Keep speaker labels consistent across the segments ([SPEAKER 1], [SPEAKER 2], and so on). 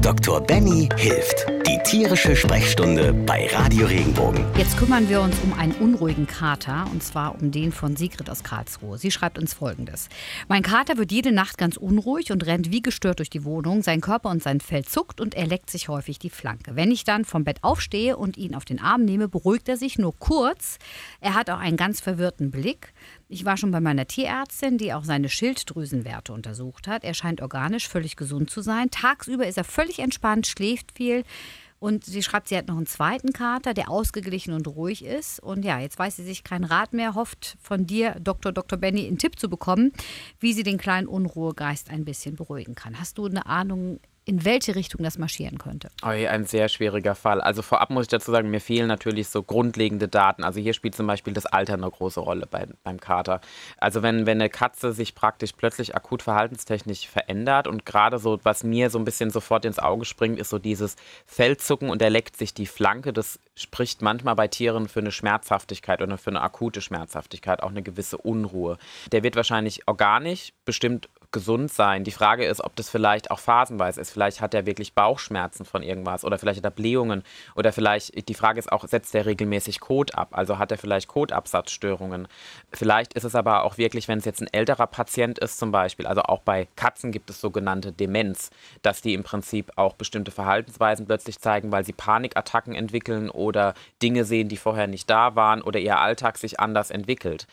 [SPEAKER 1] Dr. Benny hilft. Die tierische Sprechstunde bei Radio Regenbogen.
[SPEAKER 2] Jetzt kümmern wir uns um einen unruhigen Kater und zwar um den von Sigrid aus Karlsruhe. Sie schreibt uns folgendes: Mein Kater wird jede Nacht ganz unruhig und rennt wie gestört durch die Wohnung. Sein Körper und sein Fell zuckt und er leckt sich häufig die Flanke. Wenn ich dann vom Bett aufstehe und ihn auf den Arm nehme, beruhigt er sich nur kurz. Er hat auch einen ganz verwirrten Blick. Ich war schon bei meiner Tierärztin, die auch seine Schilddrüsenwerte untersucht hat. Er scheint organisch völlig gesund zu sein. Tagsüber ist er völlig entspannt, schläft viel. Und sie schreibt, sie hat noch einen zweiten Kater, der ausgeglichen und ruhig ist. Und ja, jetzt weiß sie sich keinen Rat mehr, hofft von dir, Dr. Dr. Benny, einen Tipp zu bekommen, wie sie den kleinen Unruhegeist ein bisschen beruhigen kann. Hast du eine Ahnung, in welche Richtung das marschieren könnte.
[SPEAKER 3] Oh, ein sehr schwieriger Fall. Also vorab muss ich dazu sagen, mir fehlen natürlich so grundlegende Daten. Also hier spielt zum Beispiel das Alter eine große Rolle bei, beim Kater. Also wenn, wenn eine Katze sich praktisch plötzlich akut verhaltenstechnisch verändert und gerade so, was mir so ein bisschen sofort ins Auge springt, ist so dieses Fellzucken und er leckt sich die Flanke. Das spricht manchmal bei Tieren für eine Schmerzhaftigkeit oder für eine akute Schmerzhaftigkeit, auch eine gewisse Unruhe. Der wird wahrscheinlich organisch bestimmt gesund sein. Die Frage ist, ob das vielleicht auch phasenweise ist. Vielleicht hat er wirklich Bauchschmerzen von irgendwas oder vielleicht hat er Blähungen oder vielleicht, die Frage ist auch, setzt er regelmäßig Kot ab? Also hat er vielleicht Kotabsatzstörungen? Vielleicht ist es aber auch wirklich, wenn es jetzt ein älterer Patient ist zum Beispiel, also auch bei Katzen gibt es sogenannte Demenz, dass die im Prinzip auch bestimmte Verhaltensweisen plötzlich zeigen, weil sie Panikattacken entwickeln oder Dinge sehen, die vorher nicht da waren oder ihr Alltag sich anders entwickelt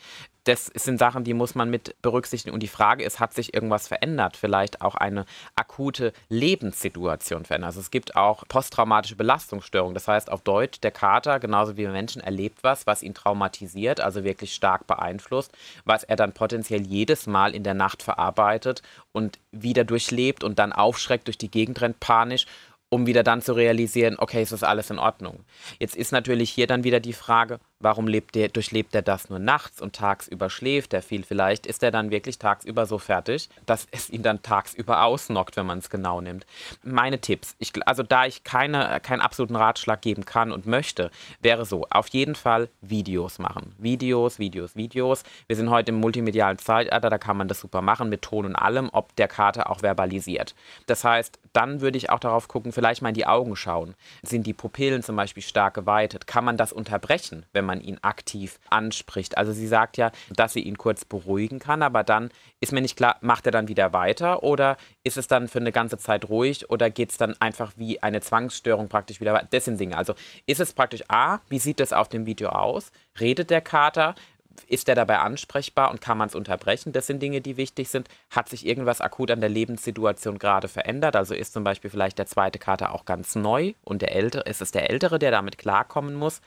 [SPEAKER 3] das sind Sachen, die muss man mit berücksichtigen. Und die Frage ist, hat sich irgendwas verändert? Vielleicht auch eine akute Lebenssituation verändert. Also es gibt auch posttraumatische Belastungsstörungen. Das heißt auf Deutsch, der Kater, genauso wie Menschen, erlebt was, was ihn traumatisiert, also wirklich stark beeinflusst, was er dann potenziell jedes Mal in der Nacht verarbeitet und wieder durchlebt und dann aufschreckt, durch die Gegend rennt, panisch um wieder dann zu realisieren, okay, ist das alles in Ordnung. Jetzt ist natürlich hier dann wieder die Frage, Warum der, durchlebt er das nur nachts und tagsüber schläft er viel? Vielleicht ist er dann wirklich tagsüber so fertig, dass es ihn dann tagsüber ausnockt, wenn man es genau nimmt. Meine Tipps, ich, also da ich keine, keinen absoluten Ratschlag geben kann und möchte, wäre so, auf jeden Fall Videos machen. Videos, Videos, Videos. Wir sind heute im multimedialen Zeitalter, da kann man das super machen mit Ton und allem, ob der Kater auch verbalisiert. Das heißt, dann würde ich auch darauf gucken, vielleicht mal in die Augen schauen. Sind die Pupillen zum Beispiel stark geweitet? Kann man das unterbrechen, wenn man ihn aktiv anspricht. Also sie sagt ja, dass sie ihn kurz beruhigen kann, aber dann ist mir nicht klar, macht er dann wieder weiter oder ist es dann für eine ganze Zeit ruhig oder geht es dann einfach wie eine Zwangsstörung praktisch wieder weiter? Das sind Dinge. Also ist es praktisch A, wie sieht es auf dem Video aus? Redet der Kater? Ist der dabei ansprechbar und kann man es unterbrechen? Das sind Dinge, die wichtig sind. Hat sich irgendwas akut an der Lebenssituation gerade verändert? Also ist zum Beispiel vielleicht der zweite Kater auch ganz neu und der ältere, ist es der ältere, der damit klarkommen muss?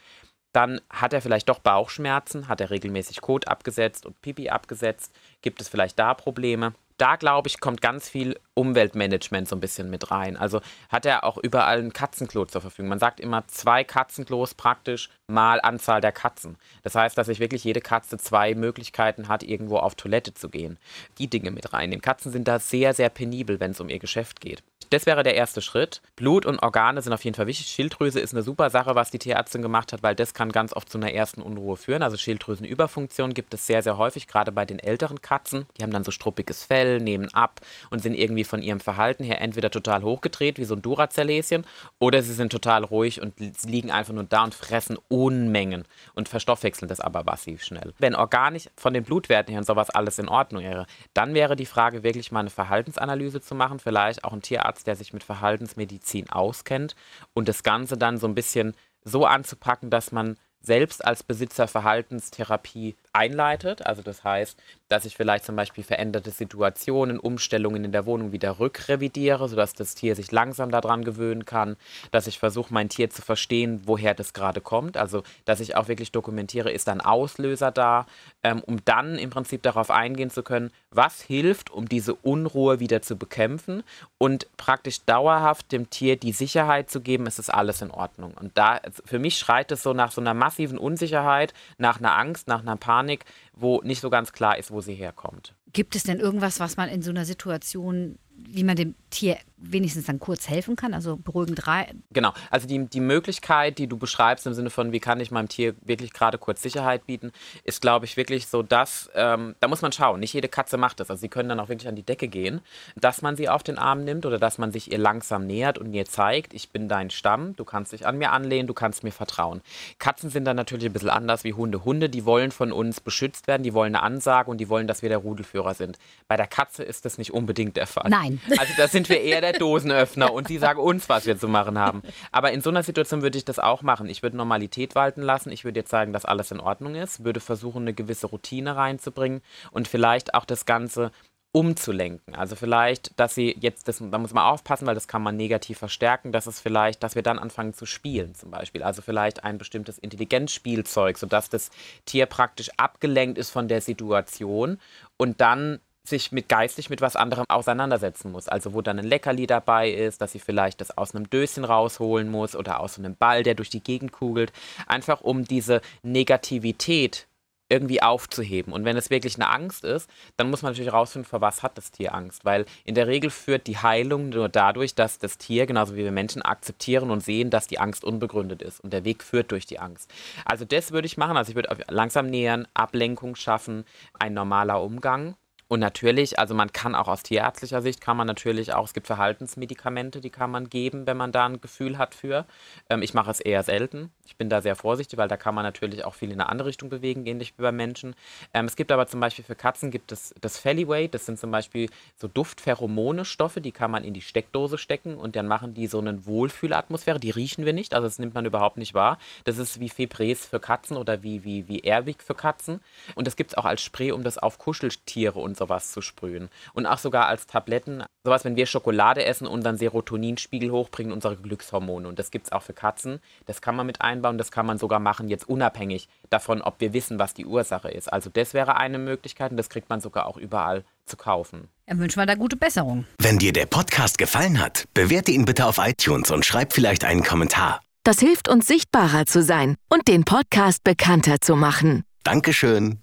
[SPEAKER 3] Dann hat er vielleicht doch Bauchschmerzen, hat er regelmäßig Kot abgesetzt und Pipi abgesetzt, gibt es vielleicht da Probleme. Da glaube ich, kommt ganz viel Umweltmanagement so ein bisschen mit rein. Also hat er auch überall ein Katzenklo zur Verfügung. Man sagt immer zwei Katzenklos praktisch mal Anzahl der Katzen. Das heißt, dass sich wirklich jede Katze zwei Möglichkeiten hat, irgendwo auf Toilette zu gehen. Die Dinge mit reinnehmen. Katzen sind da sehr, sehr penibel, wenn es um ihr Geschäft geht. Das wäre der erste Schritt. Blut und Organe sind auf jeden Fall wichtig. Schilddrüse ist eine super Sache, was die Tierärztin gemacht hat, weil das kann ganz oft zu einer ersten Unruhe führen. Also Schilddrüsenüberfunktion gibt es sehr, sehr häufig, gerade bei den älteren Katzen. Die haben dann so struppiges Fell, nehmen ab und sind irgendwie von ihrem Verhalten her entweder total hochgedreht, wie so ein Duracell-Häschen, oder sie sind total ruhig und liegen einfach nur da und fressen Unmengen und verstoffwechseln das aber massiv schnell. Wenn organisch von den Blutwerten her und sowas alles in Ordnung wäre, dann wäre die Frage wirklich mal eine Verhaltensanalyse zu machen, vielleicht auch ein Tierarzt Arzt, der sich mit Verhaltensmedizin auskennt und das Ganze dann so ein bisschen so anzupacken, dass man selbst als Besitzer Verhaltenstherapie einleitet. Also das heißt, dass ich vielleicht zum Beispiel veränderte Situationen, Umstellungen in der Wohnung wieder rückrevidiere, sodass das Tier sich langsam daran gewöhnen kann, dass ich versuche, mein Tier zu verstehen, woher das gerade kommt. Also dass ich auch wirklich dokumentiere, ist ein Auslöser da, ähm, um dann im Prinzip darauf eingehen zu können, was hilft, um diese Unruhe wieder zu bekämpfen und praktisch dauerhaft dem Tier die Sicherheit zu geben, es ist alles in Ordnung. Und da für mich schreit es so nach so einer massiven Unsicherheit, nach einer Angst, nach einer Panik Panik, wo nicht so ganz klar ist, wo sie herkommt.
[SPEAKER 2] Gibt es denn irgendwas, was man in so einer Situation, wie man dem Tier wenigstens dann kurz helfen kann, also beruhigend rein.
[SPEAKER 3] Genau, also die, die Möglichkeit, die du beschreibst im Sinne von, wie kann ich meinem Tier wirklich gerade kurz Sicherheit bieten, ist, glaube ich, wirklich so, dass, ähm, da muss man schauen, nicht jede Katze macht das, also sie können dann auch wirklich an die Decke gehen, dass man sie auf den Arm nimmt oder dass man sich ihr langsam nähert und ihr zeigt, ich bin dein Stamm, du kannst dich an mir anlehnen, du kannst mir vertrauen. Katzen sind dann natürlich ein bisschen anders wie Hunde. Hunde, die wollen von uns beschützt werden, die wollen eine Ansage und die wollen, dass wir der Rudelführer sind. Bei der Katze ist das nicht unbedingt der Fall.
[SPEAKER 2] Nein.
[SPEAKER 3] Also da sind wir eher der Dosenöffner und sie sagen uns, was wir zu machen haben. Aber in so einer Situation würde ich das auch machen. Ich würde Normalität walten lassen. Ich würde jetzt sagen, dass alles in Ordnung ist, würde versuchen, eine gewisse Routine reinzubringen und vielleicht auch das Ganze umzulenken. Also vielleicht, dass sie jetzt, das, da muss man aufpassen, weil das kann man negativ verstärken, dass es vielleicht, dass wir dann anfangen zu spielen zum Beispiel. Also vielleicht ein bestimmtes Intelligenzspielzeug, sodass das Tier praktisch abgelenkt ist von der Situation und dann sich mit geistig mit was anderem auseinandersetzen muss. Also wo dann ein Leckerli dabei ist, dass sie vielleicht das aus einem Döschen rausholen muss oder aus einem Ball, der durch die Gegend kugelt. Einfach um diese Negativität irgendwie aufzuheben. Und wenn es wirklich eine Angst ist, dann muss man natürlich herausfinden, vor was hat das Tier Angst. Weil in der Regel führt die Heilung nur dadurch, dass das Tier, genauso wie wir Menschen, akzeptieren und sehen, dass die Angst unbegründet ist. Und der Weg führt durch die Angst. Also das würde ich machen. Also ich würde langsam nähern, Ablenkung schaffen, ein normaler Umgang. Und natürlich, also man kann auch aus tierärztlicher Sicht, kann man natürlich auch, es gibt Verhaltensmedikamente, die kann man geben, wenn man da ein Gefühl hat für. Ähm, ich mache es eher selten. Ich bin da sehr vorsichtig, weil da kann man natürlich auch viel in eine andere Richtung bewegen, ähnlich wie bei Menschen. Ähm, es gibt aber zum Beispiel für Katzen gibt es das Fellyweight, das sind zum Beispiel so Duftpheromone-Stoffe, die kann man in die Steckdose stecken und dann machen die so eine Wohlfühlatmosphäre, die riechen wir nicht, also das nimmt man überhaupt nicht wahr. Das ist wie Febres für Katzen oder wie, wie, wie Airwick für Katzen. Und das gibt es auch als Spray, um das auf Kuscheltiere und sowas zu sprühen. Und auch sogar als Tabletten, sowas, wenn wir Schokolade essen, unseren Serotoninspiegel hochbringen, unsere Glückshormone. Und das gibt es auch für Katzen. Das kann man mit einbauen, das kann man sogar machen, jetzt unabhängig davon, ob wir wissen, was die Ursache ist. Also das wäre eine Möglichkeit und das kriegt man sogar auch überall zu kaufen.
[SPEAKER 2] Dann wünschen wir da gute Besserung.
[SPEAKER 1] Wenn dir der Podcast gefallen hat, bewerte ihn bitte auf iTunes und schreib vielleicht einen Kommentar.
[SPEAKER 4] Das hilft uns sichtbarer zu sein und den Podcast bekannter zu machen.
[SPEAKER 1] Dankeschön.